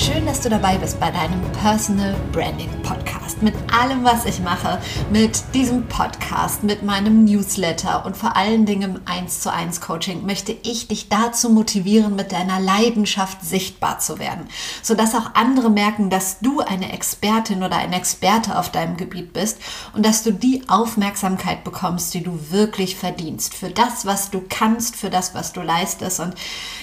Schön, dass du dabei bist bei deinem Personal Branding Podcast. Mit allem, was ich mache, mit diesem Podcast, mit meinem Newsletter und vor allen Dingen 1 zu 1 Coaching möchte ich dich dazu motivieren, mit deiner Leidenschaft sichtbar zu werden, sodass auch andere merken, dass du eine Expertin oder ein Experte auf deinem Gebiet bist und dass du die Aufmerksamkeit bekommst, die du wirklich verdienst, für das, was du kannst, für das, was du leistest. Und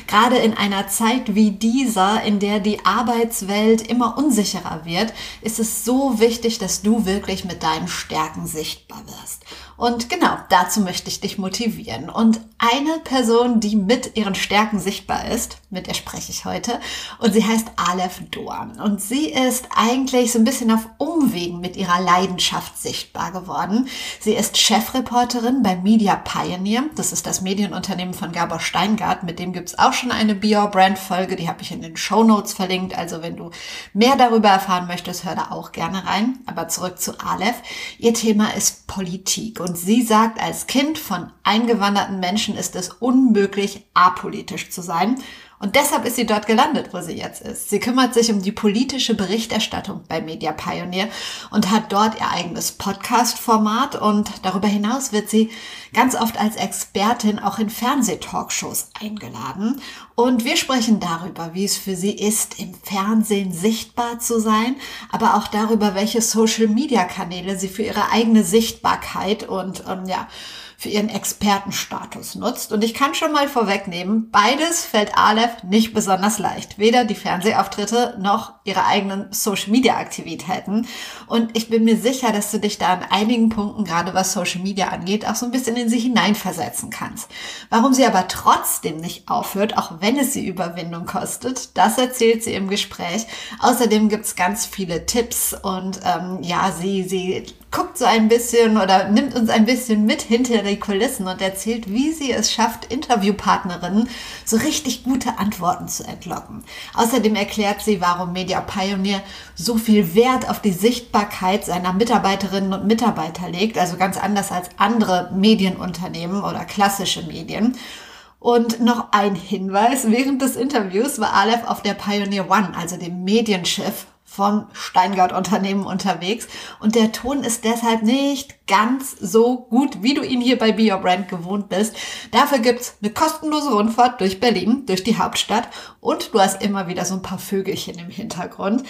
gerade in einer Zeit wie dieser, in der die Arbeit Arbeitswelt immer unsicherer wird, ist es so wichtig, dass du wirklich mit deinen Stärken sichtbar wirst. Und genau dazu möchte ich dich motivieren. Und eine Person, die mit ihren Stärken sichtbar ist, mit der spreche ich heute, und sie heißt Aleph Doan. Und sie ist eigentlich so ein bisschen auf Umwegen mit ihrer Leidenschaft sichtbar geworden. Sie ist Chefreporterin bei Media Pioneer. Das ist das Medienunternehmen von Gabor Steingart. Mit dem gibt es auch schon eine Be Your Brand Folge. Die habe ich in den Show Notes verlinkt. Also wenn du mehr darüber erfahren möchtest, hör da auch gerne rein. Aber zurück zu Aleph. Ihr Thema ist Politik. Und sie sagt, als Kind von eingewanderten Menschen ist es unmöglich, apolitisch zu sein. Und deshalb ist sie dort gelandet, wo sie jetzt ist. Sie kümmert sich um die politische Berichterstattung bei Media Pioneer und hat dort ihr eigenes Podcast-Format und darüber hinaus wird sie ganz oft als Expertin auch in Fernsehtalkshows eingeladen. Und wir sprechen darüber, wie es für sie ist, im Fernsehen sichtbar zu sein, aber auch darüber, welche Social-Media-Kanäle sie für ihre eigene Sichtbarkeit und ähm, ja, für ihren Expertenstatus nutzt. Und ich kann schon mal vorwegnehmen, beides fällt Aleph nicht besonders leicht. Weder die Fernsehauftritte noch ihre eigenen Social-Media-Aktivitäten. Und ich bin mir sicher, dass du dich da an einigen Punkten, gerade was Social Media angeht, auch so ein bisschen in sie hineinversetzen kannst. Warum sie aber trotzdem nicht aufhört, auch wenn es sie Überwindung kostet, das erzählt sie im Gespräch. Außerdem gibt's ganz viele Tipps und ähm, ja, sie, sie guckt so ein bisschen oder nimmt uns ein bisschen mit hinter die Kulissen und erzählt, wie sie es schafft, Interviewpartnerinnen so richtig gute Antworten zu entlocken. Außerdem erklärt sie, warum Media Pioneer so viel Wert auf die Sichtbarkeit seiner Mitarbeiterinnen und Mitarbeiter legt, also ganz anders als andere Medienunternehmen oder klassische Medien. Und noch ein Hinweis, während des Interviews war Aleph auf der Pioneer One, also dem Medienschiff vom Steingart-Unternehmen unterwegs und der Ton ist deshalb nicht ganz so gut, wie du ihn hier bei Be Your Brand gewohnt bist. Dafür gibt's eine kostenlose Rundfahrt durch Berlin, durch die Hauptstadt und du hast immer wieder so ein paar Vögelchen im Hintergrund.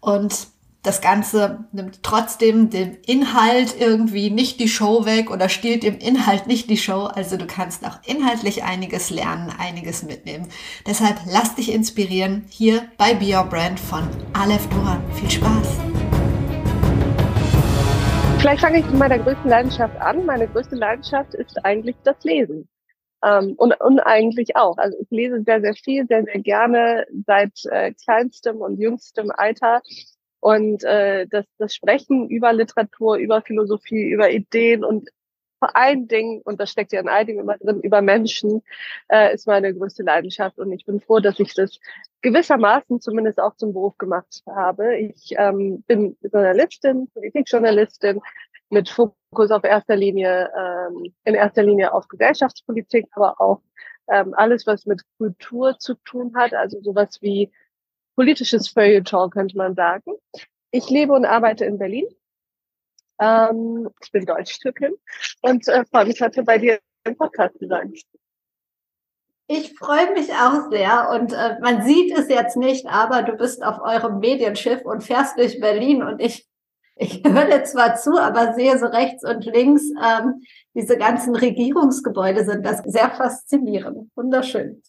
Und das Ganze nimmt trotzdem dem Inhalt irgendwie nicht die Show weg oder stiehlt dem Inhalt nicht die Show. Also du kannst auch inhaltlich einiges lernen, einiges mitnehmen. Deshalb lass dich inspirieren hier bei Be Your Brand von Aleph Doran. Viel Spaß! Vielleicht fange ich mit meiner größten Leidenschaft an. Meine größte Leidenschaft ist eigentlich das Lesen. Ähm, und, und eigentlich auch. Also ich lese sehr, sehr viel, sehr, sehr gerne seit äh, kleinstem und jüngstem Alter und äh, das, das Sprechen über Literatur, über Philosophie, über Ideen und vor allen Dingen, und das steckt ja in all dem immer drin, über Menschen, äh, ist meine größte Leidenschaft. Und ich bin froh, dass ich das gewissermaßen zumindest auch zum Beruf gemacht habe. Ich ähm, bin Journalistin, Politikjournalistin mit Fokus auf erster Linie, ähm, in erster Linie auf Gesellschaftspolitik, aber auch ähm, alles, was mit Kultur zu tun hat, also sowas wie politisches Feuilleton, könnte man sagen. Ich lebe und arbeite in Berlin. Ähm, ich bin Deutsch-Türkin und äh, freue mich heute bei dir im Podcast zu sein. Ich freue mich auch sehr und äh, man sieht es jetzt nicht, aber du bist auf eurem Medienschiff und fährst durch Berlin und ich, ich höre zwar zu, aber sehe so rechts und links ähm, diese ganzen Regierungsgebäude sind das sehr faszinierend. Wunderschön.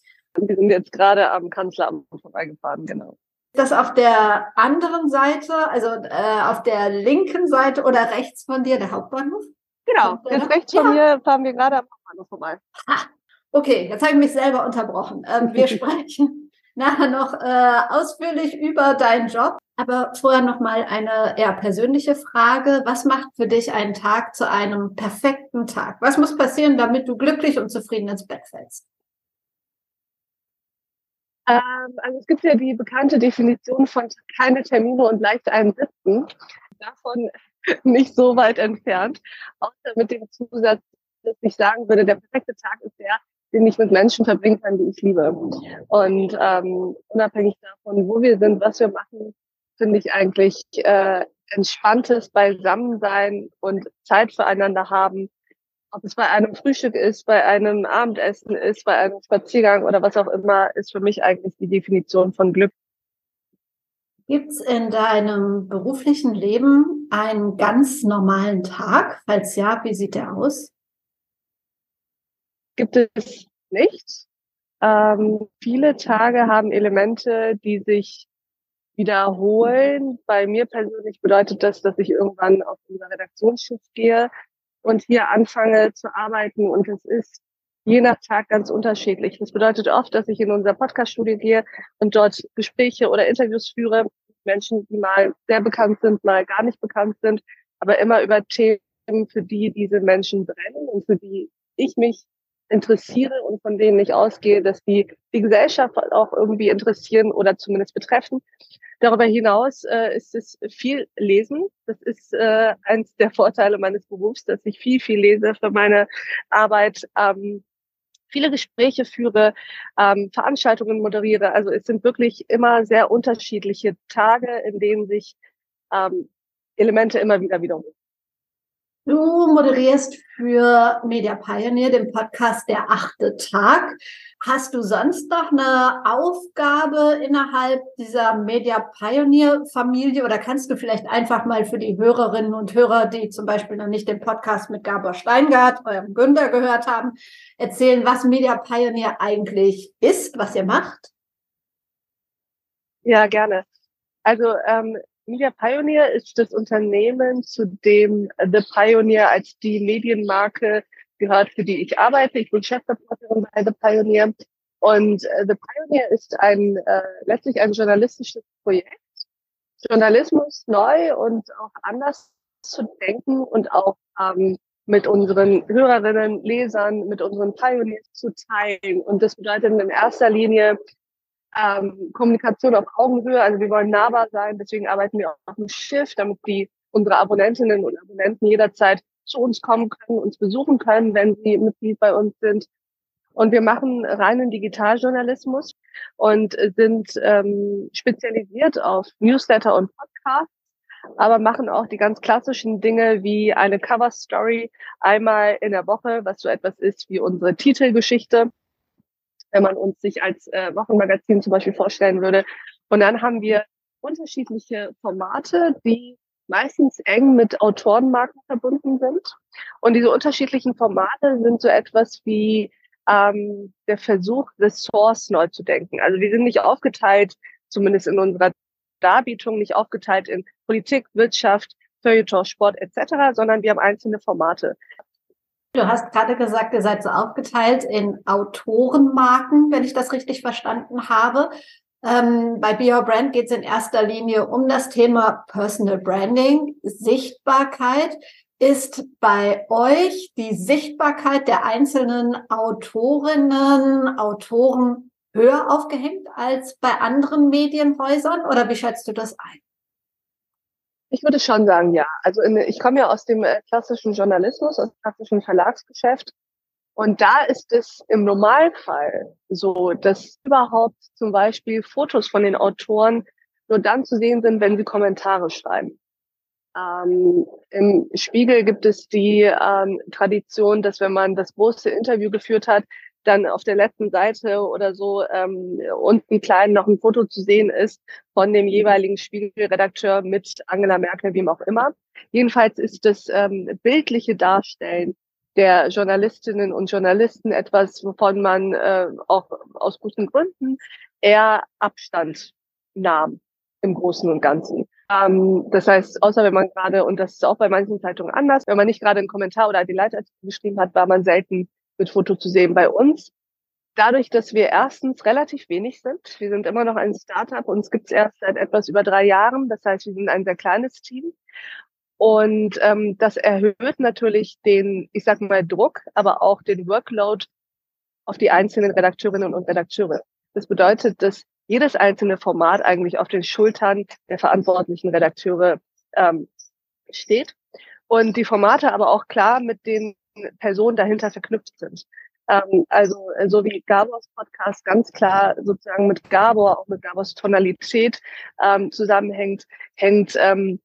Wir sind jetzt gerade am Kanzleramt vorbeigefahren, genau. Das auf der anderen Seite, also äh, auf der linken Seite oder rechts von dir, der Hauptbahnhof? Genau, jetzt rechts von ja. mir fahren wir gerade am Hauptbahnhof vorbei. Ha, okay, jetzt habe ich mich selber unterbrochen. Ähm, wir sprechen nachher noch äh, ausführlich über deinen Job. Aber vorher noch mal eine eher persönliche Frage. Was macht für dich einen Tag zu einem perfekten Tag? Was muss passieren, damit du glücklich und zufrieden ins Bett fällst? Ähm, also es gibt ja die bekannte Definition von keine Termine und leicht einsitzen. Davon nicht so weit entfernt, außer mit dem Zusatz, dass ich sagen würde, der perfekte Tag ist der, den ich mit Menschen verbringen kann, die ich liebe. Und ähm, unabhängig davon, wo wir sind, was wir machen, finde ich eigentlich äh, entspanntes Beisammensein und Zeit füreinander haben, ob es bei einem Frühstück ist, bei einem Abendessen ist, bei einem Spaziergang oder was auch immer, ist für mich eigentlich die Definition von Glück. Gibt es in deinem beruflichen Leben einen ganz normalen Tag? Falls ja, wie sieht der aus? Gibt es nicht. Ähm, viele Tage haben Elemente, die sich wiederholen. Bei mir persönlich bedeutet das, dass ich irgendwann auf unser Redaktionsschiff gehe und hier anfange zu arbeiten. Und es ist je nach Tag ganz unterschiedlich. Das bedeutet oft, dass ich in unser Podcast-Studio gehe und dort Gespräche oder Interviews führe mit Menschen, die mal sehr bekannt sind, mal gar nicht bekannt sind, aber immer über Themen, für die diese Menschen brennen und für die ich mich interessiere und von denen ich ausgehe, dass die die Gesellschaft auch irgendwie interessieren oder zumindest betreffen. Darüber hinaus äh, ist es viel Lesen. Das ist äh, eins der Vorteile meines Berufs, dass ich viel, viel lese für meine Arbeit. Ähm, viele Gespräche führe, ähm, Veranstaltungen moderiere. Also es sind wirklich immer sehr unterschiedliche Tage, in denen sich ähm, Elemente immer wieder wiederholen. Du moderierst für Media Pioneer den Podcast Der achte Tag. Hast du sonst noch eine Aufgabe innerhalb dieser Media Pioneer Familie oder kannst du vielleicht einfach mal für die Hörerinnen und Hörer, die zum Beispiel noch nicht den Podcast mit Gabor Steingart, eurem Günther gehört haben, erzählen, was Media Pioneer eigentlich ist, was ihr macht? Ja, gerne. Also ähm, Media Pioneer ist das Unternehmen, zu dem The Pioneer als die Medienmarke gehört, für die ich arbeite. Ich bin Chefreporterin bei The Pioneer. Und äh, The Pioneer ist ein äh, letztlich ein journalistisches Projekt, Journalismus neu und auch anders zu denken und auch ähm, mit unseren Hörerinnen, Lesern, mit unseren Pioneers zu teilen. Und das bedeutet in erster Linie ähm, Kommunikation auf Augenhöhe. Also wir wollen nahbar sein, deswegen arbeiten wir auf dem Schiff, damit die unsere Abonnentinnen und Abonnenten jederzeit zu uns kommen können, uns besuchen können, wenn sie Mitglied bei uns sind. Und wir machen reinen Digitaljournalismus und sind ähm, spezialisiert auf Newsletter und Podcasts, aber machen auch die ganz klassischen Dinge wie eine Cover Story einmal in der Woche, was so etwas ist wie unsere Titelgeschichte wenn man uns sich als äh, Wochenmagazin zum Beispiel vorstellen würde. Und dann haben wir unterschiedliche Formate, die meistens eng mit Autorenmarken verbunden sind. Und diese unterschiedlichen Formate sind so etwas wie ähm, der Versuch, Ressorts neu zu denken. Also wir sind nicht aufgeteilt, zumindest in unserer Darbietung, nicht aufgeteilt in Politik, Wirtschaft, Feuilleton, Sport etc., sondern wir haben einzelne Formate. Du hast gerade gesagt, ihr seid so aufgeteilt in Autorenmarken, wenn ich das richtig verstanden habe. Ähm, bei Be Your Brand geht es in erster Linie um das Thema Personal Branding, Sichtbarkeit. Ist bei euch die Sichtbarkeit der einzelnen Autorinnen, Autoren höher aufgehängt als bei anderen Medienhäusern oder wie schätzt du das ein? Ich würde schon sagen, ja. Also in, ich komme ja aus dem äh, klassischen Journalismus, aus dem klassischen Verlagsgeschäft. Und da ist es im Normalfall so, dass überhaupt zum Beispiel Fotos von den Autoren nur dann zu sehen sind, wenn sie Kommentare schreiben. Ähm, Im Spiegel gibt es die ähm, Tradition, dass wenn man das große Interview geführt hat, dann auf der letzten Seite oder so ähm, unten klein noch ein Foto zu sehen ist von dem jeweiligen Spiegelredakteur mit Angela Merkel, wem auch immer. Jedenfalls ist das ähm, bildliche Darstellen der Journalistinnen und Journalisten etwas, wovon man äh, auch aus guten Gründen eher Abstand nahm im Großen und Ganzen. Ähm, das heißt, außer wenn man gerade, und das ist auch bei manchen Zeitungen anders, wenn man nicht gerade einen Kommentar oder die Leitartikel geschrieben hat, war man selten mit Foto zu sehen bei uns. Dadurch, dass wir erstens relativ wenig sind, wir sind immer noch ein Startup, uns es erst seit etwas über drei Jahren, das heißt, wir sind ein sehr kleines Team. Und ähm, das erhöht natürlich den, ich sag mal, Druck, aber auch den Workload auf die einzelnen Redakteurinnen und Redakteure. Das bedeutet, dass jedes einzelne Format eigentlich auf den Schultern der verantwortlichen Redakteure ähm, steht und die Formate aber auch klar mit den Personen dahinter verknüpft sind. Ähm, also so wie Gabors Podcast ganz klar sozusagen mit Gabor, auch mit Gabors Tonalität ähm, zusammenhängt, hängt ähm,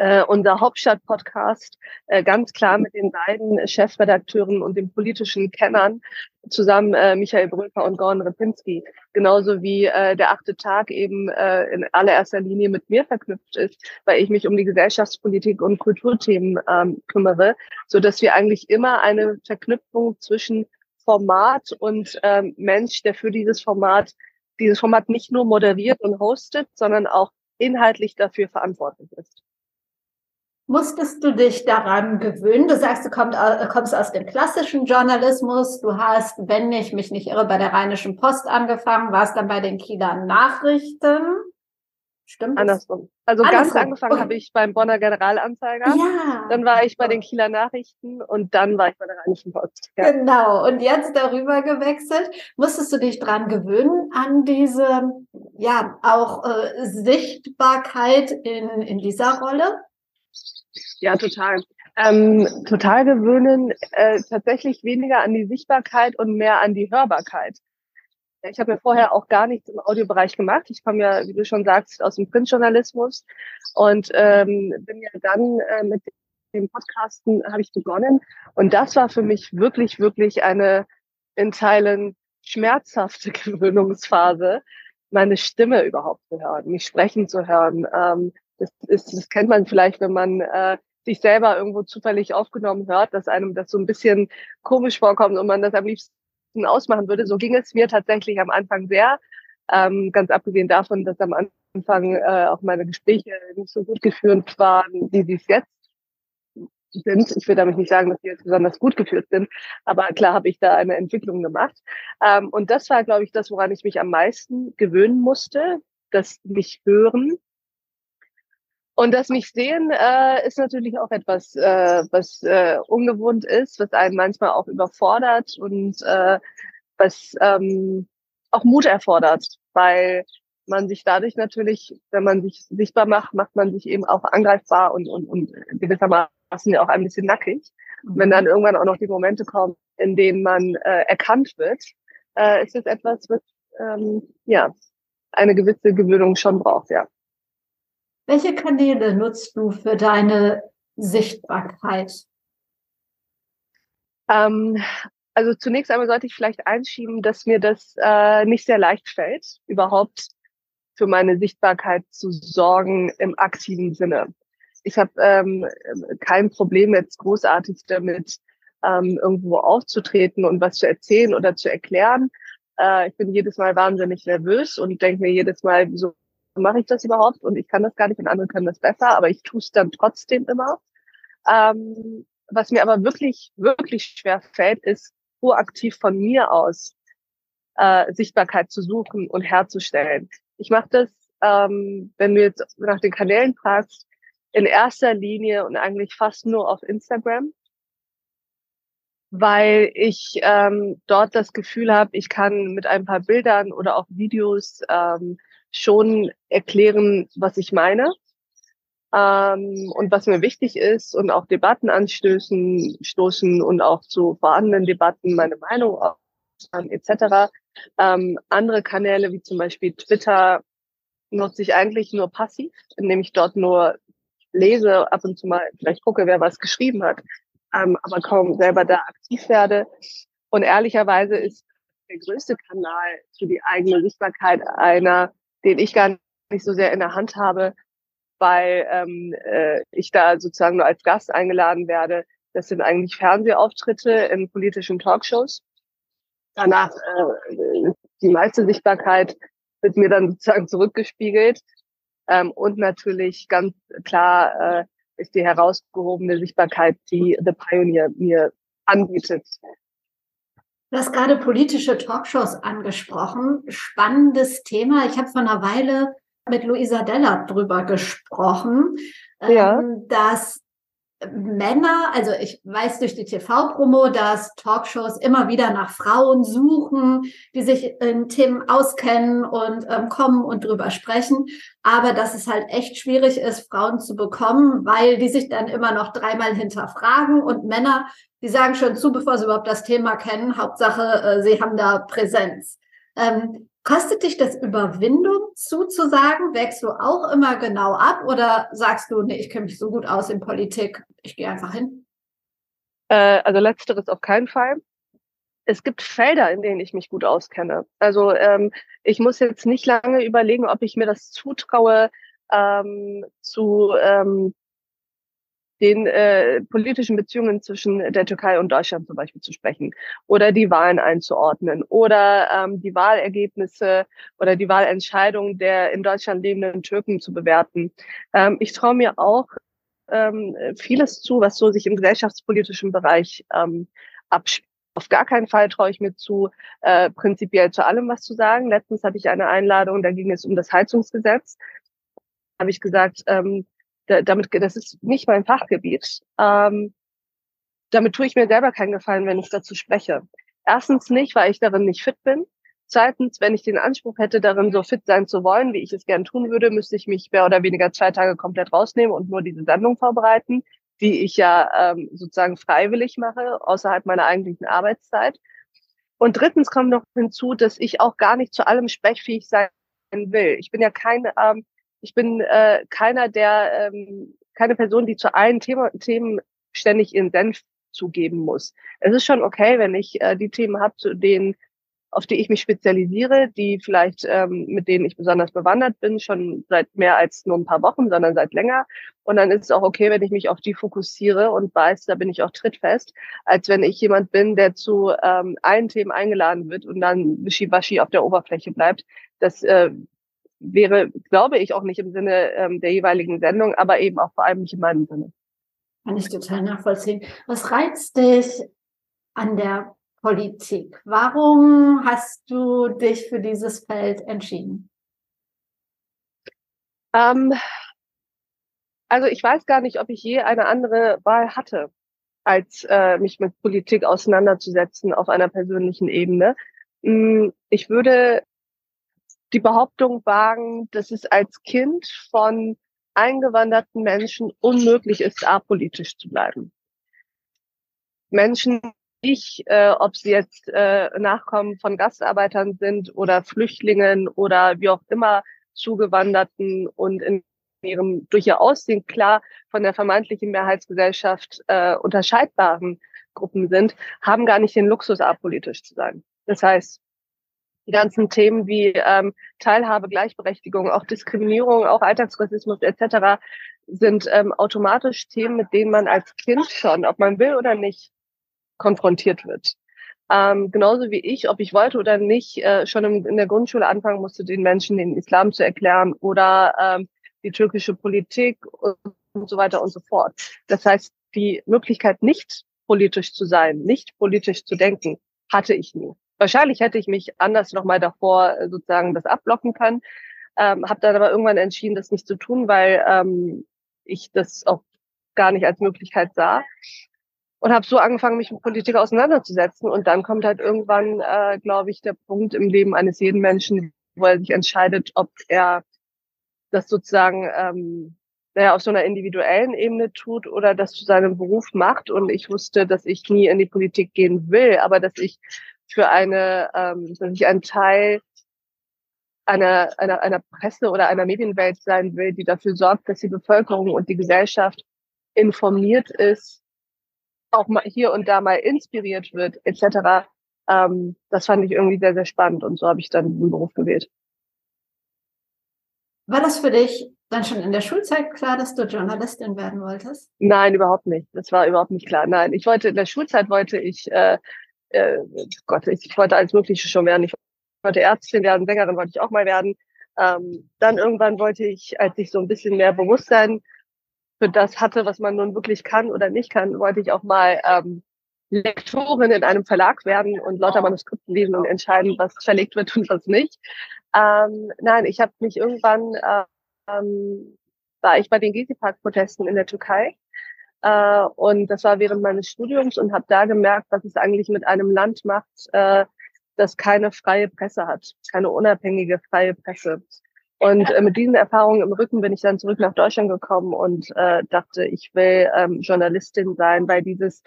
äh, unser Hauptstadt-Podcast äh, ganz klar mit den beiden Chefredakteuren und den politischen Kennern zusammen äh, Michael Bröker und Gordon Repinski, genauso wie äh, der achte Tag eben äh, in allererster Linie mit mir verknüpft ist, weil ich mich um die Gesellschaftspolitik und Kulturthemen ähm, kümmere, so dass wir eigentlich immer eine Verknüpfung zwischen Format und ähm, Mensch, der für dieses Format dieses Format nicht nur moderiert und hostet, sondern auch inhaltlich dafür verantwortlich ist. Musstest du dich daran gewöhnen? Du sagst, du kommst, aus dem klassischen Journalismus. Du hast, wenn ich mich nicht irre, bei der Rheinischen Post angefangen, warst dann bei den Kieler Nachrichten. Stimmt das? Andersrum. Also Andersrum. ganz angefangen okay. habe ich beim Bonner Generalanzeiger. Ja. Dann war ich bei den Kieler Nachrichten und dann war ich bei der Rheinischen Post. Ja. Genau. Und jetzt darüber gewechselt. Musstest du dich dran gewöhnen an diese, ja, auch äh, Sichtbarkeit in, in dieser Rolle? Ja, total. Ähm, total gewöhnen, äh, tatsächlich weniger an die Sichtbarkeit und mehr an die Hörbarkeit. Ich habe mir vorher auch gar nichts im Audiobereich gemacht. Ich komme ja, wie du schon sagst, aus dem Printjournalismus und ähm, bin ja dann äh, mit dem Podcasten habe ich begonnen. Und das war für mich wirklich, wirklich eine in Teilen schmerzhafte Gewöhnungsphase, meine Stimme überhaupt zu hören, mich sprechen zu hören. Ähm, das, ist, das kennt man vielleicht, wenn man äh, sich selber irgendwo zufällig aufgenommen hört, dass einem das so ein bisschen komisch vorkommt und man das am liebsten ausmachen würde. So ging es mir tatsächlich am Anfang sehr. Ähm, ganz abgesehen davon, dass am Anfang äh, auch meine Gespräche nicht so gut geführt waren, wie sie es jetzt sind. Ich will damit nicht sagen, dass sie jetzt besonders gut geführt sind, aber klar habe ich da eine Entwicklung gemacht. Ähm, und das war, glaube ich, das, woran ich mich am meisten gewöhnen musste, das mich hören und das mich sehen äh, ist natürlich auch etwas, äh, was äh, ungewohnt ist, was einen manchmal auch überfordert und äh, was ähm, auch Mut erfordert, weil man sich dadurch natürlich, wenn man sich sichtbar macht, macht man sich eben auch angreifbar und, und, und gewissermaßen ja auch ein bisschen nackig. Und wenn dann irgendwann auch noch die Momente kommen, in denen man äh, erkannt wird, äh, ist das etwas, was ähm, ja eine gewisse Gewöhnung schon braucht, ja. Welche Kanäle nutzt du für deine Sichtbarkeit? Ähm, also zunächst einmal sollte ich vielleicht einschieben, dass mir das äh, nicht sehr leicht fällt, überhaupt für meine Sichtbarkeit zu sorgen im aktiven Sinne. Ich habe ähm, kein Problem jetzt großartig damit, ähm, irgendwo aufzutreten und was zu erzählen oder zu erklären. Äh, ich bin jedes Mal wahnsinnig nervös und denke mir jedes Mal, wieso mache ich das überhaupt? Und ich kann das gar nicht und andere können das besser, aber ich tue es dann trotzdem immer. Ähm, was mir aber wirklich, wirklich schwer fällt, ist proaktiv von mir aus äh, Sichtbarkeit zu suchen und herzustellen. Ich mache das, ähm, wenn du jetzt nach den Kanälen fragst, in erster Linie und eigentlich fast nur auf Instagram, weil ich ähm, dort das Gefühl habe, ich kann mit ein paar Bildern oder auch Videos ähm, schon erklären, was ich meine ähm, und was mir wichtig ist und auch Debatten anstößen, stoßen und auch zu vorhandenen Debatten meine Meinung äußern etc. Ähm, andere Kanäle wie zum Beispiel Twitter nutze ich eigentlich nur passiv, indem ich dort nur lese, ab und zu mal vielleicht gucke, wer was geschrieben hat, ähm, aber kaum selber da aktiv werde. Und ehrlicherweise ist der größte Kanal für die eigene Sichtbarkeit einer den ich gar nicht so sehr in der Hand habe, weil ähm, äh, ich da sozusagen nur als Gast eingeladen werde. Das sind eigentlich Fernsehauftritte in politischen Talkshows. Danach äh, die meiste Sichtbarkeit wird mir dann sozusagen zurückgespiegelt. Ähm, und natürlich ganz klar äh, ist die herausgehobene Sichtbarkeit, die The Pioneer mir anbietet. Du hast gerade politische Talkshows angesprochen. Spannendes Thema. Ich habe vor einer Weile mit Luisa Della drüber gesprochen, ja. ähm, dass Männer, also ich weiß durch die TV-Promo, dass Talkshows immer wieder nach Frauen suchen, die sich in Themen auskennen und ähm, kommen und drüber sprechen, aber dass es halt echt schwierig ist, Frauen zu bekommen, weil die sich dann immer noch dreimal hinterfragen und Männer, die sagen schon zu, bevor sie überhaupt das Thema kennen, Hauptsache, äh, sie haben da Präsenz. Ähm, Kostet dich das Überwindung zuzusagen? Wägst du auch immer genau ab oder sagst du, nee, ich kenne mich so gut aus in Politik, ich gehe einfach hin? Äh, also letzteres auf keinen Fall. Es gibt Felder, in denen ich mich gut auskenne. Also ähm, ich muss jetzt nicht lange überlegen, ob ich mir das zutraue, ähm, zu ähm, den äh, politischen Beziehungen zwischen der Türkei und Deutschland zum Beispiel zu sprechen oder die Wahlen einzuordnen oder ähm, die Wahlergebnisse oder die Wahlentscheidung der in Deutschland lebenden Türken zu bewerten. Ähm, ich traue mir auch ähm, vieles zu, was so sich im gesellschaftspolitischen Bereich ähm, abspielt. Auf gar keinen Fall traue ich mir zu, äh, prinzipiell zu allem was zu sagen. Letztens hatte ich eine Einladung, da ging es um das Heizungsgesetz. Habe ich gesagt, ähm, damit, das ist nicht mein Fachgebiet. Ähm, damit tue ich mir selber keinen Gefallen, wenn ich dazu spreche. Erstens nicht, weil ich darin nicht fit bin. Zweitens, wenn ich den Anspruch hätte, darin so fit sein zu wollen, wie ich es gern tun würde, müsste ich mich mehr oder weniger zwei Tage komplett rausnehmen und nur diese Sendung vorbereiten, die ich ja ähm, sozusagen freiwillig mache, außerhalb meiner eigentlichen Arbeitszeit. Und drittens kommt noch hinzu, dass ich auch gar nicht zu allem sprechfähig sein will. Ich bin ja kein ähm, ich bin äh, keiner, der, ähm, keine Person, die zu allen Thema, Themen ständig ihren Senf zugeben muss. Es ist schon okay, wenn ich äh, die Themen habe, zu denen, auf die ich mich spezialisiere, die vielleicht, ähm, mit denen ich besonders bewandert bin, schon seit mehr als nur ein paar Wochen, sondern seit länger. Und dann ist es auch okay, wenn ich mich auf die fokussiere und weiß, da bin ich auch trittfest, als wenn ich jemand bin, der zu ähm, allen Themen eingeladen wird und dann wischiwaschi auf der Oberfläche bleibt. Das äh, wäre, glaube ich, auch nicht im Sinne ähm, der jeweiligen Sendung, aber eben auch vor allem nicht in meinem Sinne. Kann ich total nachvollziehen. Was reizt dich an der Politik? Warum hast du dich für dieses Feld entschieden? Ähm, also ich weiß gar nicht, ob ich je eine andere Wahl hatte, als äh, mich mit Politik auseinanderzusetzen auf einer persönlichen Ebene. Hm, ich würde die Behauptung wagen, dass es als Kind von eingewanderten Menschen unmöglich ist, apolitisch zu bleiben. Menschen, ich, äh, ob sie jetzt äh, Nachkommen von Gastarbeitern sind oder Flüchtlingen oder wie auch immer Zugewanderten und in ihrem durch ihr Aussehen klar von der vermeintlichen Mehrheitsgesellschaft äh, unterscheidbaren Gruppen sind, haben gar nicht den Luxus, apolitisch zu sein. Das heißt, die ganzen Themen wie ähm, Teilhabe, Gleichberechtigung, auch Diskriminierung, auch Alltagsrassismus etc. sind ähm, automatisch Themen, mit denen man als Kind schon, ob man will oder nicht, konfrontiert wird. Ähm, genauso wie ich, ob ich wollte oder nicht, äh, schon im, in der Grundschule anfangen musste, den Menschen den Islam zu erklären oder ähm, die türkische Politik und, und so weiter und so fort. Das heißt, die Möglichkeit, nicht politisch zu sein, nicht politisch zu denken, hatte ich nie. Wahrscheinlich hätte ich mich anders nochmal davor äh, sozusagen das abblocken können, ähm, habe dann aber irgendwann entschieden, das nicht zu tun, weil ähm, ich das auch gar nicht als Möglichkeit sah und habe so angefangen, mich mit Politik auseinanderzusetzen. Und dann kommt halt irgendwann, äh, glaube ich, der Punkt im Leben eines jeden Menschen, wo er sich entscheidet, ob er das sozusagen ähm, naja, auf so einer individuellen Ebene tut oder das zu seinem Beruf macht. Und ich wusste, dass ich nie in die Politik gehen will, aber dass ich für eine, ähm, dass ich ein Teil einer, einer, einer Presse oder einer Medienwelt sein will, die dafür sorgt, dass die Bevölkerung und die Gesellschaft informiert ist, auch mal hier und da mal inspiriert wird, etc. Ähm, das fand ich irgendwie sehr, sehr spannend und so habe ich dann diesen Beruf gewählt. War das für dich dann schon in der Schulzeit klar, dass du Journalistin werden wolltest? Nein, überhaupt nicht. Das war überhaupt nicht klar. Nein, ich wollte in der Schulzeit wollte ich äh, äh, Gott, ich wollte alles Mögliche schon werden. Ich wollte Ärztin werden, Sängerin wollte ich auch mal werden. Ähm, dann irgendwann wollte ich, als ich so ein bisschen mehr Bewusstsein für das hatte, was man nun wirklich kann oder nicht kann, wollte ich auch mal ähm, Lektorin in einem Verlag werden und lauter Manuskripten lesen und entscheiden, was verlegt wird und was nicht. Ähm, nein, ich habe mich irgendwann, ähm, war ich bei den Gezi-Park-Protesten in der Türkei Äh, und das war während meines Studiums und habe da gemerkt, was es eigentlich mit einem Land macht, äh, das keine freie Presse hat, keine unabhängige freie Presse. Und äh, mit diesen Erfahrungen im Rücken bin ich dann zurück nach Deutschland gekommen und äh, dachte, ich will ähm, Journalistin sein, weil dieses,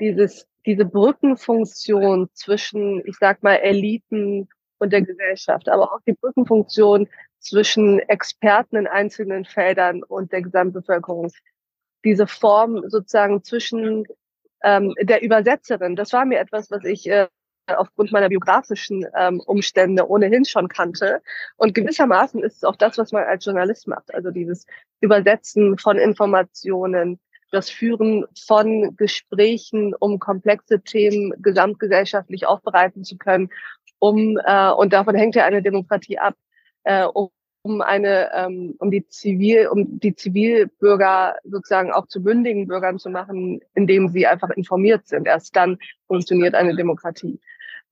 dieses, diese Brückenfunktion zwischen, ich sag mal, Eliten und der Gesellschaft, aber auch die Brückenfunktion zwischen Experten in einzelnen Feldern und der Gesamtbevölkerung. Diese Form sozusagen zwischen ähm, der Übersetzerin, das war mir etwas, was ich äh, aufgrund meiner biografischen ähm, Umstände ohnehin schon kannte. Und gewissermaßen ist es auch das, was man als Journalist macht. Also dieses Übersetzen von Informationen, das Führen von Gesprächen, um komplexe Themen gesamtgesellschaftlich aufbereiten zu können, um äh, und davon hängt ja eine Demokratie ab, äh, um um eine, ähm, um die Zivil, um die Zivilbürger sozusagen auch zu mündigen Bürgern zu machen, indem sie einfach informiert sind. Erst dann funktioniert eine Demokratie.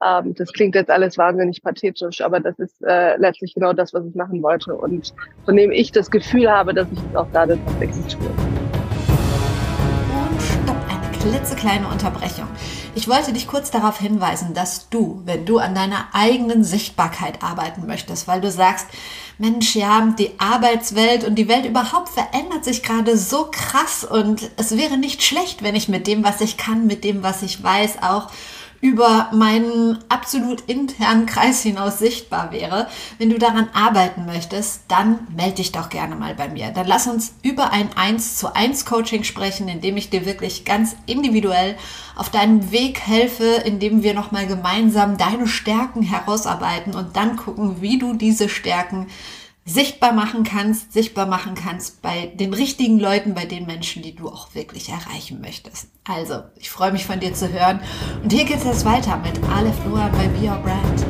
Ähm, das klingt jetzt alles wahnsinnig pathetisch, aber das ist äh, letztlich genau das, was ich machen wollte und von dem ich das Gefühl habe, dass ich es auch tatsächlich tue. Und stopp, eine klitzekleine Unterbrechung. Ich wollte dich kurz darauf hinweisen, dass du, wenn du an deiner eigenen Sichtbarkeit arbeiten möchtest, weil du sagst, Mensch, ja, die Arbeitswelt und die Welt überhaupt verändert sich gerade so krass und es wäre nicht schlecht, wenn ich mit dem, was ich kann, mit dem, was ich weiß, auch über meinen absolut internen Kreis hinaus sichtbar wäre. Wenn du daran arbeiten möchtest, dann melde dich doch gerne mal bei mir. Dann lass uns über ein 1 zu 1 Coaching sprechen, in dem ich dir wirklich ganz individuell auf deinem Weg helfe, indem wir nochmal gemeinsam deine Stärken herausarbeiten und dann gucken, wie du diese Stärken sichtbar machen kannst, sichtbar machen kannst bei den richtigen Leuten, bei den Menschen, die du auch wirklich erreichen möchtest. Also, ich freue mich von dir zu hören. Und hier geht es jetzt weiter mit Aleph Noah bei Be Your Brand.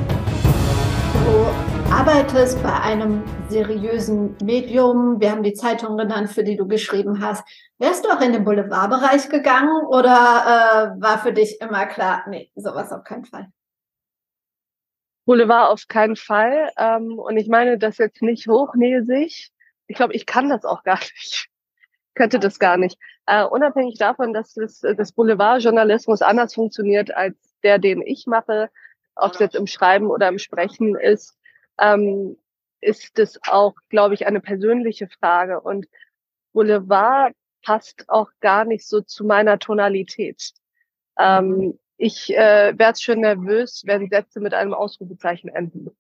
Du arbeitest bei einem seriösen Medium. Wir haben die Zeitung genannt, für die du geschrieben hast. Wärst du auch in den Boulevardbereich gegangen oder äh, war für dich immer klar, nee, sowas auf keinen Fall? Boulevard auf keinen Fall. Ähm, und ich meine das jetzt nicht hochnäsig. Ich glaube, ich kann das auch gar nicht. Könnte das gar nicht. Äh, unabhängig davon, dass das, das Boulevardjournalismus anders funktioniert als der, den ich mache, ob es jetzt im Schreiben oder im Sprechen ist, ähm, ist es auch, glaube ich, eine persönliche Frage. Und Boulevard passt auch gar nicht so zu meiner Tonalität. Ähm, ich äh, werde schon nervös, wenn Sätze mit einem Ausrufezeichen enden.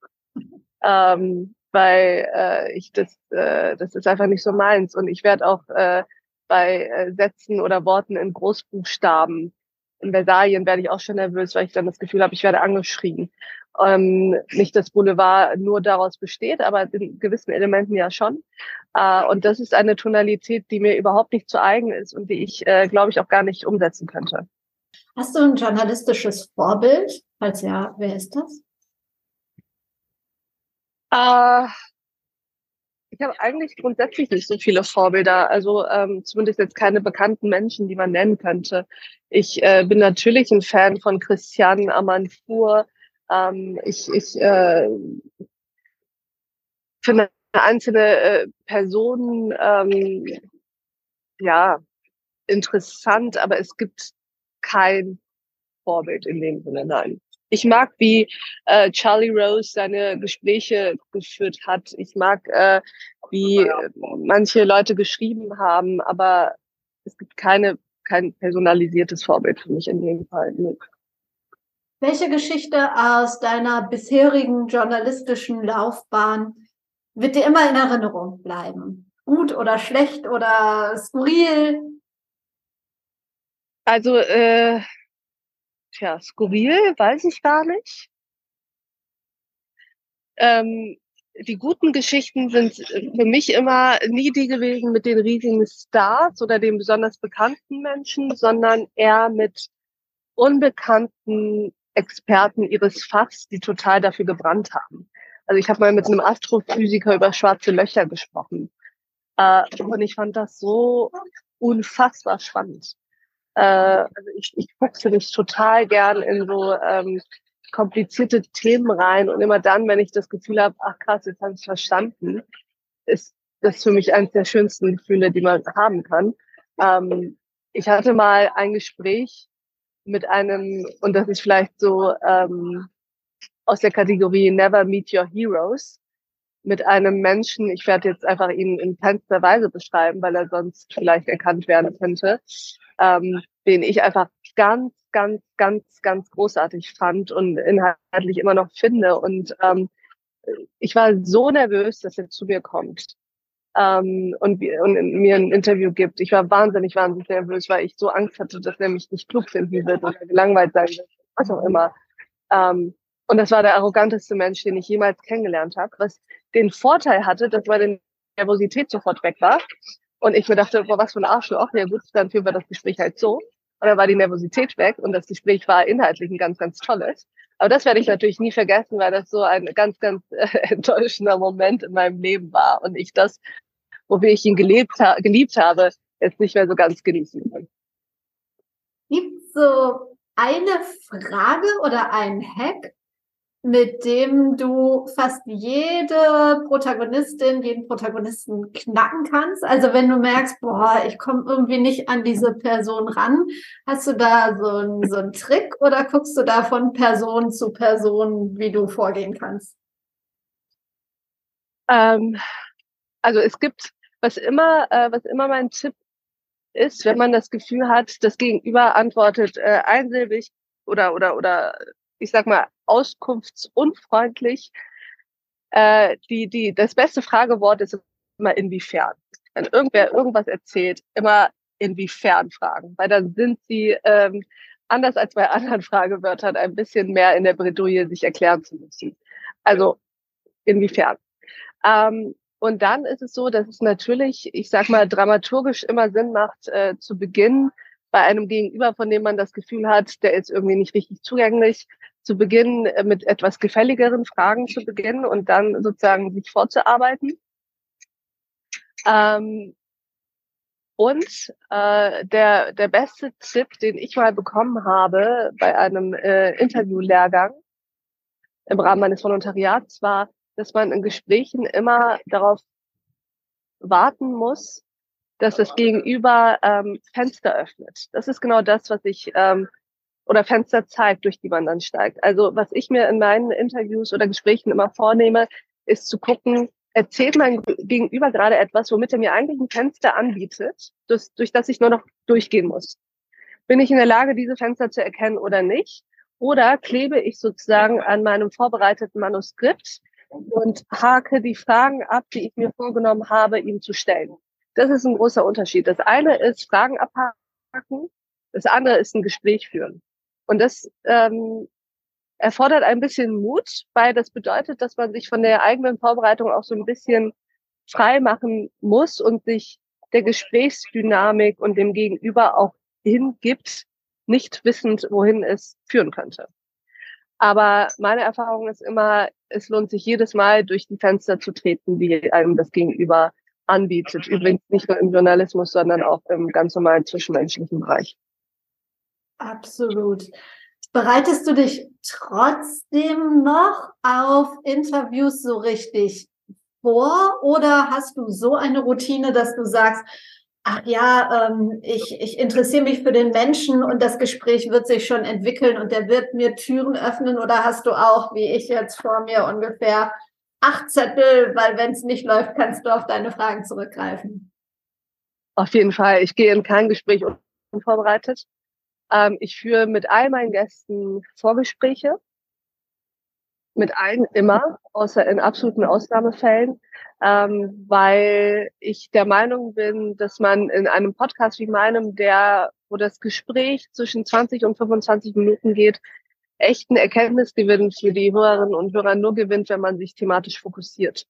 Ähm, weil äh, ich das, äh, das ist einfach nicht so meins. Und ich werde auch äh, bei äh, Sätzen oder Worten in Großbuchstaben, in Versalien werde ich auch schon nervös, weil ich dann das Gefühl habe, ich werde angeschrien. Ähm, nicht, dass Boulevard nur daraus besteht, aber in gewissen Elementen ja schon. Äh, und das ist eine Tonalität, die mir überhaupt nicht zu eigen ist und die ich, äh, glaube ich, auch gar nicht umsetzen könnte. Hast du ein journalistisches Vorbild? Falls ja, wer ist das? Äh, ich habe eigentlich grundsätzlich nicht so viele Vorbilder, also ähm, zumindest jetzt keine bekannten Menschen, die man nennen könnte. Ich äh, bin natürlich ein Fan von Christian Amanpour. Ähm, ich ich äh, finde einzelne äh, Personen ähm, ja interessant, aber es gibt kein Vorbild in dem Sinne, nein. Ich mag, wie äh, Charlie Rose seine Gespräche geführt hat. Ich mag, äh, wie manche Leute geschrieben haben, aber es gibt keine, kein personalisiertes Vorbild für mich in dem Fall. Nee. Welche Geschichte aus deiner bisherigen journalistischen Laufbahn wird dir immer in Erinnerung bleiben? Gut oder schlecht oder skurril? Also, äh, tja, skurril, weiß ich gar nicht. Ähm, die guten Geschichten sind für mich immer nie die gewesen mit den riesigen Stars oder den besonders bekannten Menschen, sondern eher mit unbekannten Experten ihres Fachs, die total dafür gebrannt haben. Also ich habe mal mit einem Astrophysiker über schwarze Löcher gesprochen. Äh, und ich fand das so unfassbar spannend. Äh, also ich, ich fuchse mich total gern in so ähm, komplizierte Themen rein und immer dann, wenn ich das Gefühl habe, ach krass, jetzt habe ich verstanden, ist das für mich eines der schönsten Gefühle, die man haben kann. Ähm, ich hatte mal ein Gespräch mit einem, und das ist vielleicht so ähm, aus der Kategorie Never Meet Your Heroes, mit einem Menschen, ich werde jetzt einfach ihn in keinster Weise beschreiben, weil er sonst vielleicht erkannt werden könnte, ähm, den ich einfach ganz, ganz, ganz, ganz großartig fand und inhaltlich immer noch finde. Und ähm, ich war so nervös, dass er zu mir kommt ähm, und, und mir ein Interview gibt. Ich war wahnsinnig, wahnsinnig nervös, weil ich so Angst hatte, dass er mich nicht klug finden wird oder gelangweilt sein wird, was auch immer. Ähm, und das war der arroganteste Mensch, den ich jemals kennengelernt habe, was den Vorteil hatte, dass meine Nervosität sofort weg war. Und ich mir dachte, boah, was für ein Arschloch. Ja gut, dann führen wir das Gespräch halt so. Und dann war die Nervosität weg und das Gespräch war inhaltlich ein ganz, ganz tolles. Aber das werde ich natürlich nie vergessen, weil das so ein ganz, ganz äh, enttäuschender Moment in meinem Leben war und ich das, wofür ich ihn gelebt ha geliebt habe, jetzt nicht mehr so ganz genießen kann. Gibt so eine Frage oder ein Hack, mit dem du fast jede Protagonistin, jeden Protagonisten knacken kannst. Also wenn du merkst, boah, ich komme irgendwie nicht an diese Person ran, hast du da so einen, so Trick oder guckst du da von Person zu Person, wie du vorgehen kannst? Ähm, also es gibt, was immer, äh, was immer mein Tipp ist, wenn man das Gefühl hat, das Gegenüber antwortet äh, einsilbig oder oder oder ich sag mal, auskunftsunfreundlich. Äh, die, die, das beste Fragewort ist immer inwiefern. Wenn irgendwer irgendwas erzählt, immer inwiefern fragen, weil dann sind sie ähm, anders als bei anderen Fragewörtern ein bisschen mehr in der Bredouille, sich erklären zu müssen. Also inwiefern. Ähm, und dann ist es so, dass es natürlich, ich sag mal, dramaturgisch immer Sinn macht, äh, zu Beginn bei einem Gegenüber, von dem man das Gefühl hat, der ist irgendwie nicht richtig zugänglich, zu Beginn äh, mit etwas gefälligeren Fragen zu beginnen und dann sozusagen sich vorzuarbeiten. Ähm, und äh, der, der beste Tipp, den ich mal bekommen habe bei einem äh, Interviewlehrgang im Rahmen meines Volontariats war, dass man in Gesprächen immer darauf warten muss, dass das Gegenüber ähm, Fenster öffnet. Das ist genau das, was ich ähm, oder Fenster zeigt, durch die man dann steigt. Also was ich mir in meinen Interviews oder Gesprächen immer vornehme, ist zu gucken, erzählt mein Gegenüber gerade etwas, womit er mir eigentlich ein Fenster anbietet, das, durch das ich nur noch durchgehen muss. Bin ich in der Lage, diese Fenster zu erkennen oder nicht? Oder klebe ich sozusagen an meinem vorbereiteten Manuskript und hake die Fragen ab, die ich mir vorgenommen habe, ihm zu stellen. Das ist ein großer Unterschied. Das eine ist Fragen abhaken, das andere ist ein Gespräch führen. Und das ähm, erfordert ein bisschen Mut, weil das bedeutet, dass man sich von der eigenen Vorbereitung auch so ein bisschen frei machen muss und sich der Gesprächsdynamik und dem Gegenüber auch hingibt, nicht wissend, wohin es führen könnte. Aber meine Erfahrung ist immer, es lohnt sich jedes Mal durch die Fenster zu treten, die einem das Gegenüber anbietet. Übrigens nicht nur im Journalismus, sondern auch im ganz normalen zwischenmenschlichen Bereich. Absolut. Bereitest du dich trotzdem noch auf Interviews so richtig vor oder hast du so eine Routine, dass du sagst, ach ja, ähm, ich, ich interessiere mich für den Menschen und das Gespräch wird sich schon entwickeln und der wird mir Türen öffnen oder hast du auch, wie ich jetzt vor mir ungefähr, acht Zettel, weil wenn es nicht läuft, kannst du auf deine Fragen zurückgreifen? Auf jeden Fall. Ich gehe in kein Gespräch unvorbereitet. Ähm, ich führe mit all meinen Gästen Vorgespräche. Mit allen immer, außer in absoluten Ausnahmefällen, ähm, weil ich der Meinung bin, dass man in einem Podcast wie meinem, der, wo das Gespräch zwischen 20 und 25 Minuten geht, echten Erkenntnisgewinn für die Hörerinnen und Hörer nur gewinnt, wenn man sich thematisch fokussiert.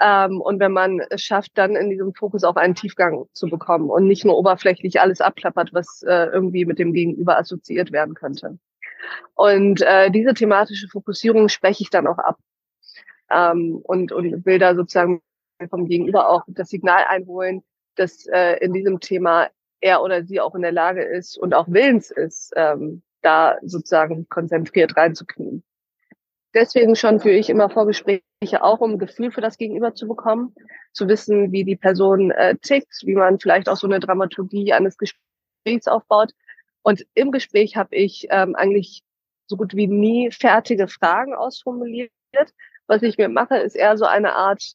Ähm, und wenn man es schafft, dann in diesem Fokus auch einen Tiefgang zu bekommen und nicht nur oberflächlich alles abklappert, was äh, irgendwie mit dem Gegenüber assoziiert werden könnte. Und äh, diese thematische Fokussierung spreche ich dann auch ab ähm, und, und will da sozusagen vom Gegenüber auch das Signal einholen, dass äh, in diesem Thema er oder sie auch in der Lage ist und auch willens ist, ähm, da sozusagen konzentriert reinzuknien deswegen schon führe ich immer Vorgespräche auch, um ein Gefühl für das Gegenüber zu bekommen, zu wissen, wie die Person äh, tickt, wie man vielleicht auch so eine Dramaturgie eines Gesprächs aufbaut. Und im Gespräch habe ich ähm, eigentlich so gut wie nie fertige Fragen ausformuliert. Was ich mir mache, ist eher so eine Art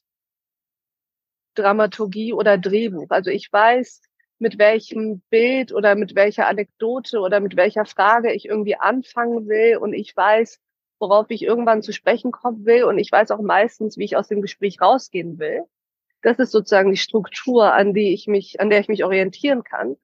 Dramaturgie oder Drehbuch. Also ich weiß, mit welchem Bild oder mit welcher Anekdote oder mit welcher Frage ich irgendwie anfangen will und ich weiß, worauf ich irgendwann zu sprechen kommen will und ich weiß auch meistens, wie ich aus dem Gespräch rausgehen will. Das ist sozusagen die Struktur, an die ich mich, an der ich mich orientieren kann.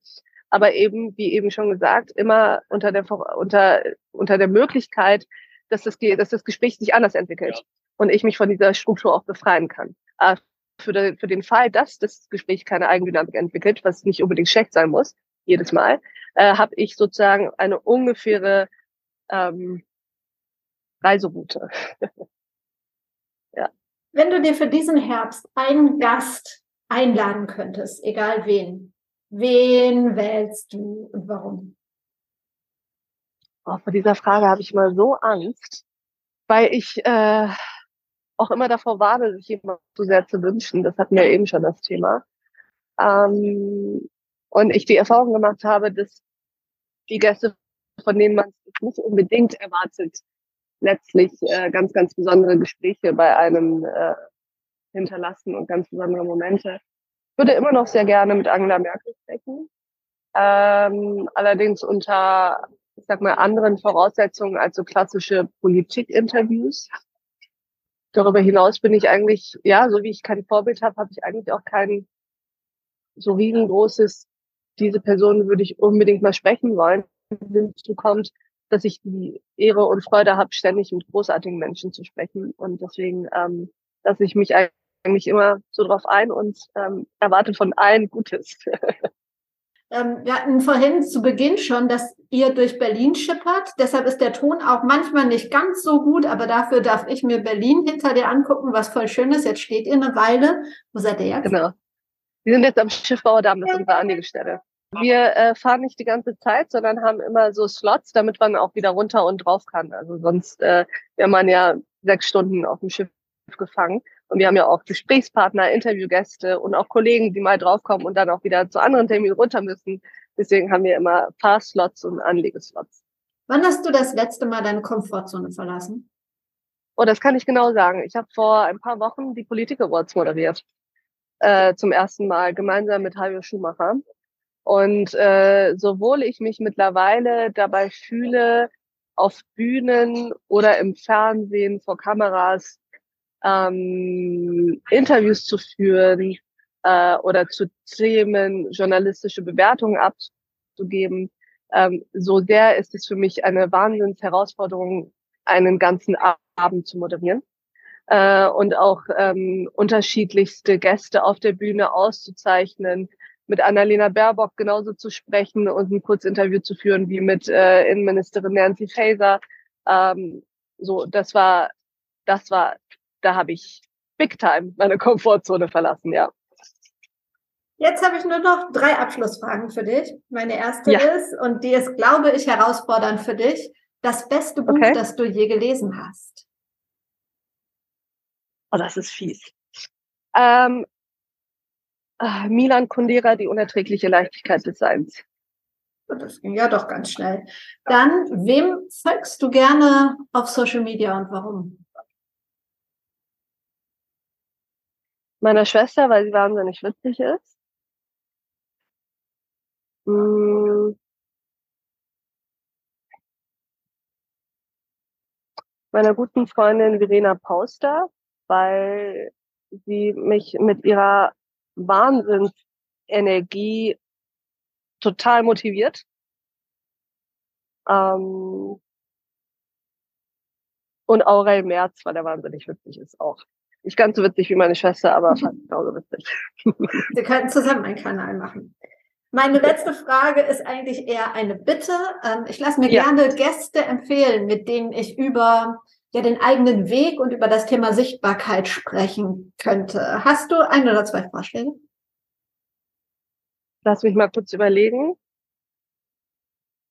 Aber eben, wie eben schon gesagt, immer unter der, unter, unter der Möglichkeit, dass das, dass das Gespräch sich anders entwickelt ja. und ich mich von dieser Struktur auch befreien kann. Aber für, den, für den Fall, dass das Gespräch keine Eigendynamik entwickelt, was nicht unbedingt schlecht sein muss, jedes Mal, äh, habe ich sozusagen eine ungefähre ähm, Reiseroute. ja. Wenn du dir für diesen Herbst einen Gast einladen könntest, egal wen, wen wählst du und warum? Oh, vor dieser Frage habe ich mal so Angst, weil ich äh, auch immer davor warne, sich jemand zu sehr zu wünschen. Das hatten wir eben schon das Thema. Ähm, und ich die Erfahrung gemacht habe, dass die Gäste, von denen man es nicht unbedingt erwartet, letztlich äh, ganz, ganz besondere Gespräche bei einem äh, hinterlassen und ganz besondere Momente. Ich würde immer noch sehr gerne mit Angela Merkel sprechen. Ähm, allerdings unter, ich sag mal, anderen Voraussetzungen als so klassische Politik-Interviews. Darüber hinaus bin ich eigentlich, ja, so wie ich kein Vorbild habe, habe ich eigentlich auch kein so riesengroßes, diese Person würde ich unbedingt mal sprechen wollen. Hinzu kommt, dass ich die Ehre und Freude habe, ständig mit großartigen Menschen zu sprechen. Und deswegen ähm, lasse ich mich eigentlich immer so drauf ein und ähm, erwarte von allen Gutes. Ähm, wir hatten vorhin zu Beginn schon, dass ihr durch Berlin schippert. Deshalb ist der Ton auch manchmal nicht ganz so gut, aber dafür darf ich mir Berlin hinter dir angucken, was voll schön ist. Jetzt steht ihr eine Weile. Wo seid ihr jetzt? Genau. Wir sind jetzt am Schiffbauerdamm, das ist unsere Anlegestelle. Wir äh, fahren nicht die ganze Zeit, sondern haben immer so Slots, damit man auch wieder runter und drauf kann. Also sonst äh, wäre man ja sechs Stunden auf dem Schiff gefangen. Und wir haben ja auch Gesprächspartner, Interviewgäste und auch Kollegen, die mal draufkommen und dann auch wieder zu anderen Terminen runter müssen. Deswegen haben wir immer Fahrslots und Anlegeslots. Wann hast du das letzte Mal deine Komfortzone verlassen? Oh, das kann ich genau sagen. Ich habe vor ein paar Wochen die Politik Awards moderiert. Äh, zum ersten Mal gemeinsam mit Hajo Schumacher. Und äh, sowohl ich mich mittlerweile dabei fühle, auf Bühnen oder im Fernsehen vor Kameras ähm, Interviews zu führen äh, oder zu Themen journalistische Bewertungen abzugeben. Ähm, so sehr ist es für mich eine Wahnsinnsherausforderung, einen ganzen Abend zu moderieren äh, und auch ähm, unterschiedlichste Gäste auf der Bühne auszuzeichnen, mit Annalena Baerbock genauso zu sprechen und ein Kurzinterview zu führen wie mit äh, Innenministerin Nancy Faeser. Ähm, so, das war, das war da habe ich big time meine Komfortzone verlassen, ja. Jetzt habe ich nur noch drei Abschlussfragen für dich. Meine erste ja. ist, und die ist, glaube ich, herausfordernd für dich, das beste Buch, okay. das du je gelesen hast. Oh, das ist fies. Ähm, Milan Kundera, die unerträgliche Leichtigkeit des Seins. Das ging ja doch ganz schnell. Dann, wem folgst du gerne auf Social Media und warum? meiner Schwester, weil sie wahnsinnig witzig ist. Hm. Meiner guten Freundin Verena Pauster, weil sie mich mit ihrer Wahnsinnsenergie total motiviert. Ähm und Aurel Merz, weil er wahnsinnig witzig ist auch. Nicht ganz so witzig wie meine Schwester, aber fast genauso witzig. Wir könnten zusammen einen Kanal machen. Meine letzte Frage ist eigentlich eher eine Bitte. Ähm, ich lasse mir ja. gerne Gäste empfehlen, mit denen ich über ja, den eigenen Weg und über das Thema Sichtbarkeit sprechen könnte. Hast du ein oder zwei Vorschläge? Lass mich mal kurz überlegen.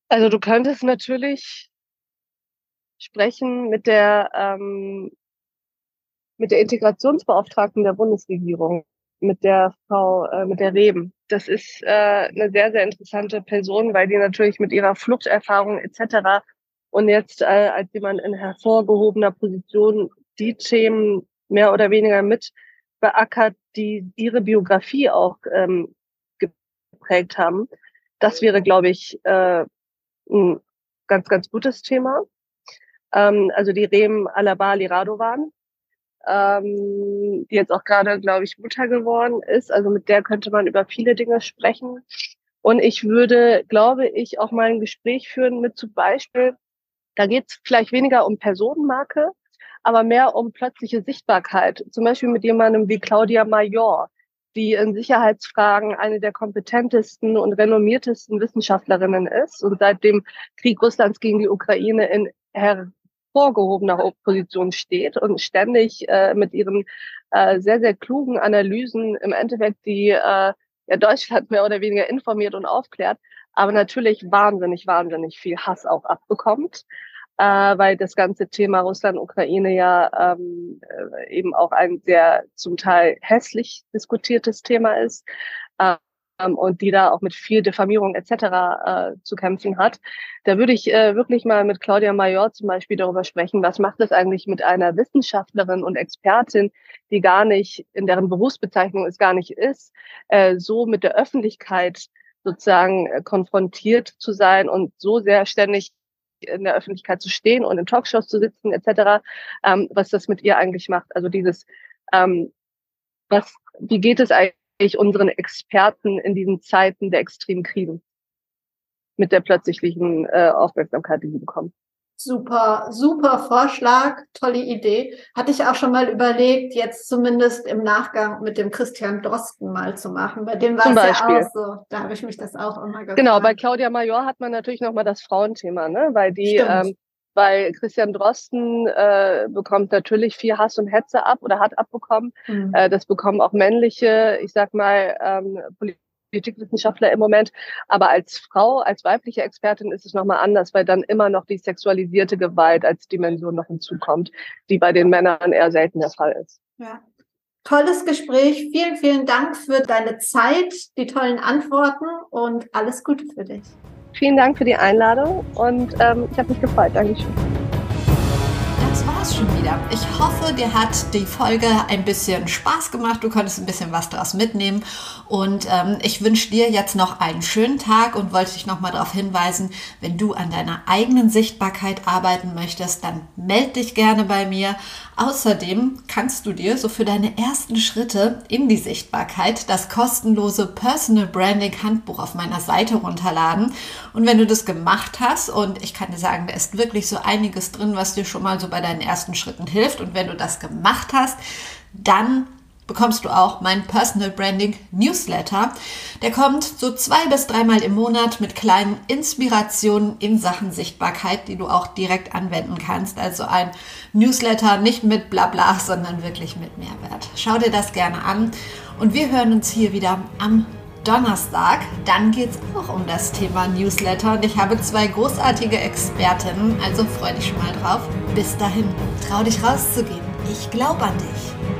Also du könntest natürlich sprechen mit der ähm, mit der Integrationsbeauftragten der Bundesregierung, mit der Frau, äh, mit der Reben. Das ist äh, eine sehr, sehr interessante Person, weil die natürlich mit ihrer Fluchterfahrung etc. und jetzt äh, als jemand in hervorgehobener Position die Themen mehr oder weniger mit beackert, die ihre Biografie auch ähm, geprägt haben. Das wäre, glaube ich, äh, ein ganz, ganz gutes Thema. Ähm, also die Rem Alabali Radovan, ähm, die jetzt auch gerade, glaube ich, Mutter geworden ist. Also mit der könnte man über viele Dinge sprechen. Und ich würde, glaube ich, auch mal ein Gespräch führen mit zum Beispiel, da geht es vielleicht weniger um Personenmarke, aber mehr um plötzliche Sichtbarkeit. Zum Beispiel mit jemandem wie Claudia Major, die in Sicherheitsfragen eine der kompetentesten und renommiertesten Wissenschaftlerinnen ist und seit dem Krieg Russlands gegen die Ukraine in hervorgehobener Position steht und ständig äh, mit ihren äh, sehr, sehr klugen Analysen im Endeffekt die äh, ja, Deutschland mehr oder weniger informiert und aufklärt, aber natürlich wahnsinnig, wahnsinnig viel Hass auch abbekommt äh, weil das ganze Thema Russland-Ukraine ja ähm, äh, eben auch ein sehr zum Teil hässlich diskutiertes Thema ist ähm, und die da auch mit viel Diffamierung etc. Äh, zu kämpfen hat. Da würde ich äh, wirklich mal mit Claudia Major zum Beispiel darüber sprechen, was macht es eigentlich mit einer Wissenschaftlerin und Expertin, die gar nicht, in deren Berufsbezeichnung es gar nicht ist, äh, so mit der Öffentlichkeit sozusagen äh, konfrontiert zu sein und so sehr ständig in der Öffentlichkeit zu stehen und in Talkshows zu sitzen etc., ähm, was das mit ihr eigentlich macht. Also dieses, ähm, was, wie geht es eigentlich unseren Experten in diesen Zeiten der extremen Krisen mit der plötzlichen äh, Aufmerksamkeit, die sie bekommen? Super, super Vorschlag, tolle Idee. Hatte ich auch schon mal überlegt, jetzt zumindest im Nachgang mit dem Christian Drosten mal zu machen. Bei dem war es ja auch so. Da habe ich mich das auch immer gefragt. Genau, bei Claudia Major hat man natürlich nochmal das Frauenthema, ne? Weil die, ähm, weil Christian Drosten äh, bekommt natürlich viel Hass und Hetze ab oder hat abbekommen. Mhm. Äh, das bekommen auch männliche, ich sag mal, ähm, Politikwissenschaftler im Moment. Aber als Frau, als weibliche Expertin ist es nochmal anders, weil dann immer noch die sexualisierte Gewalt als Dimension noch hinzukommt, die bei den Männern eher selten der Fall ist. Ja. Tolles Gespräch. Vielen, vielen Dank für deine Zeit, die tollen Antworten und alles Gute für dich. Vielen Dank für die Einladung und ähm, ich habe mich gefreut. Dankeschön schon wieder. Ich hoffe, dir hat die Folge ein bisschen Spaß gemacht. Du konntest ein bisschen was daraus mitnehmen. Und ähm, ich wünsche dir jetzt noch einen schönen Tag und wollte dich nochmal darauf hinweisen, wenn du an deiner eigenen Sichtbarkeit arbeiten möchtest, dann melde dich gerne bei mir. Außerdem kannst du dir so für deine ersten Schritte in die Sichtbarkeit das kostenlose Personal Branding Handbuch auf meiner Seite runterladen. Und wenn du das gemacht hast, und ich kann dir sagen, da ist wirklich so einiges drin, was dir schon mal so bei deinen ersten Schritten hilft. Und wenn du das gemacht hast, dann bekommst du auch meinen Personal Branding Newsletter. Der kommt so zwei bis dreimal im Monat mit kleinen Inspirationen in Sachen Sichtbarkeit, die du auch direkt anwenden kannst. Also ein Newsletter nicht mit Blabla, sondern wirklich mit Mehrwert. Schau dir das gerne an und wir hören uns hier wieder am Donnerstag. Dann geht es auch um das Thema Newsletter und ich habe zwei großartige Expertinnen, also freu dich schon mal drauf. Bis dahin, trau dich rauszugehen. Ich glaube an dich.